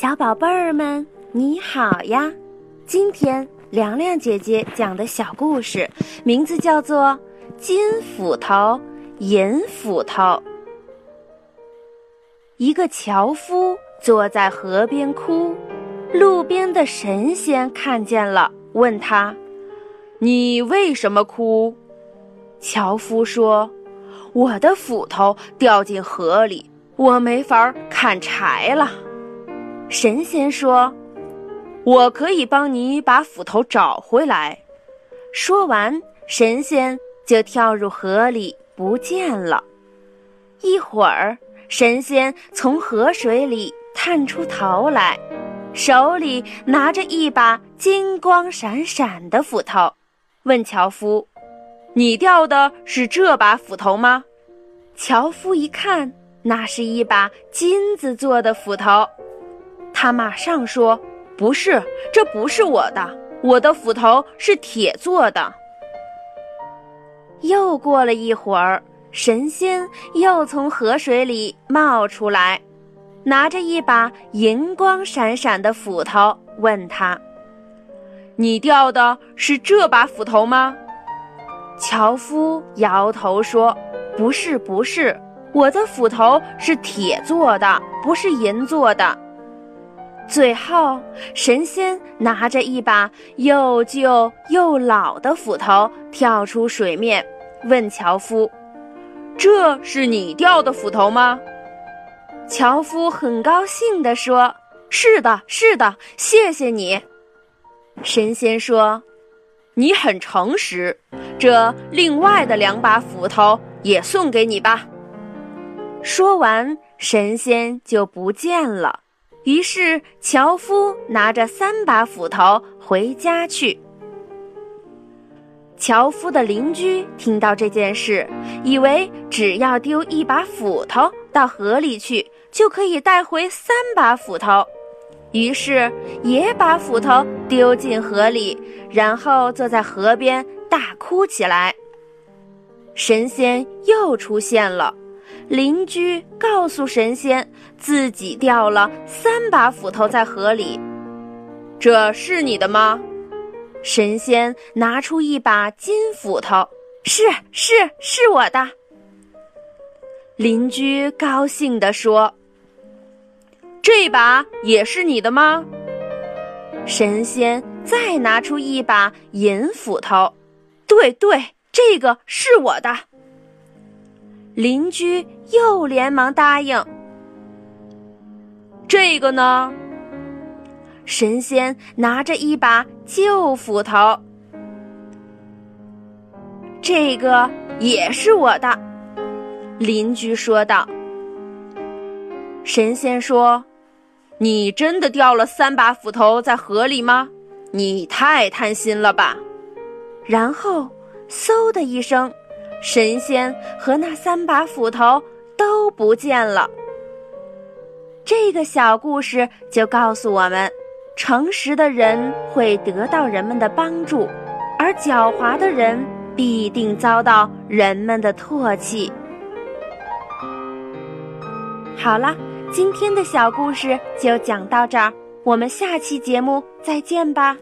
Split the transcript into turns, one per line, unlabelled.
小宝贝儿们，你好呀！今天凉凉姐姐讲的小故事名字叫做《金斧头银斧头》。一个樵夫坐在河边哭，路边的神仙看见了，问他：“
你为什么哭？”
樵夫说：“我的斧头掉进河里，我没法砍柴了。”神仙说：“
我可以帮你把斧头找回来。”
说完，神仙就跳入河里不见了。一会儿，神仙从河水里探出头来，手里拿着一把金光闪闪的斧头，问樵夫：“
你掉的是这把斧头吗？”
樵夫一看，那是一把金子做的斧头。他马上说：“不是，这不是我的，我的斧头是铁做的。”又过了一会儿，神仙又从河水里冒出来，拿着一把银光闪闪的斧头，问他：“
你掉的是这把斧头吗？”
樵夫摇头说：“不是，不是，我的斧头是铁做的，不是银做的。”最后，神仙拿着一把又旧又老的斧头跳出水面，问樵夫：“
这是你掉的斧头吗？”
樵夫很高兴地说：“是的，是的，谢谢你。”神仙说：“
你很诚实，这另外的两把斧头也送给你吧。”
说完，神仙就不见了。于是，樵夫拿着三把斧头回家去。樵夫的邻居听到这件事，以为只要丢一把斧头到河里去，就可以带回三把斧头，于是也把斧头丢进河里，然后坐在河边大哭起来。神仙又出现了。邻居告诉神仙，自己掉了三把斧头在河里。
这是你的吗？
神仙拿出一把金斧头，是是是我的。邻居高兴地说：“
这把也是你的吗？”
神仙再拿出一把银斧头，对对，这个是我的。邻居又连忙答应。
这个呢？
神仙拿着一把旧斧头。这个也是我的。邻居说道。神仙说：“
你真的掉了三把斧头在河里吗？你太贪心了吧！”
然后，嗖的一声。神仙和那三把斧头都不见了。这个小故事就告诉我们：诚实的人会得到人们的帮助，而狡猾的人必定遭到人们的唾弃。好了，今天的小故事就讲到这儿，我们下期节目再见吧。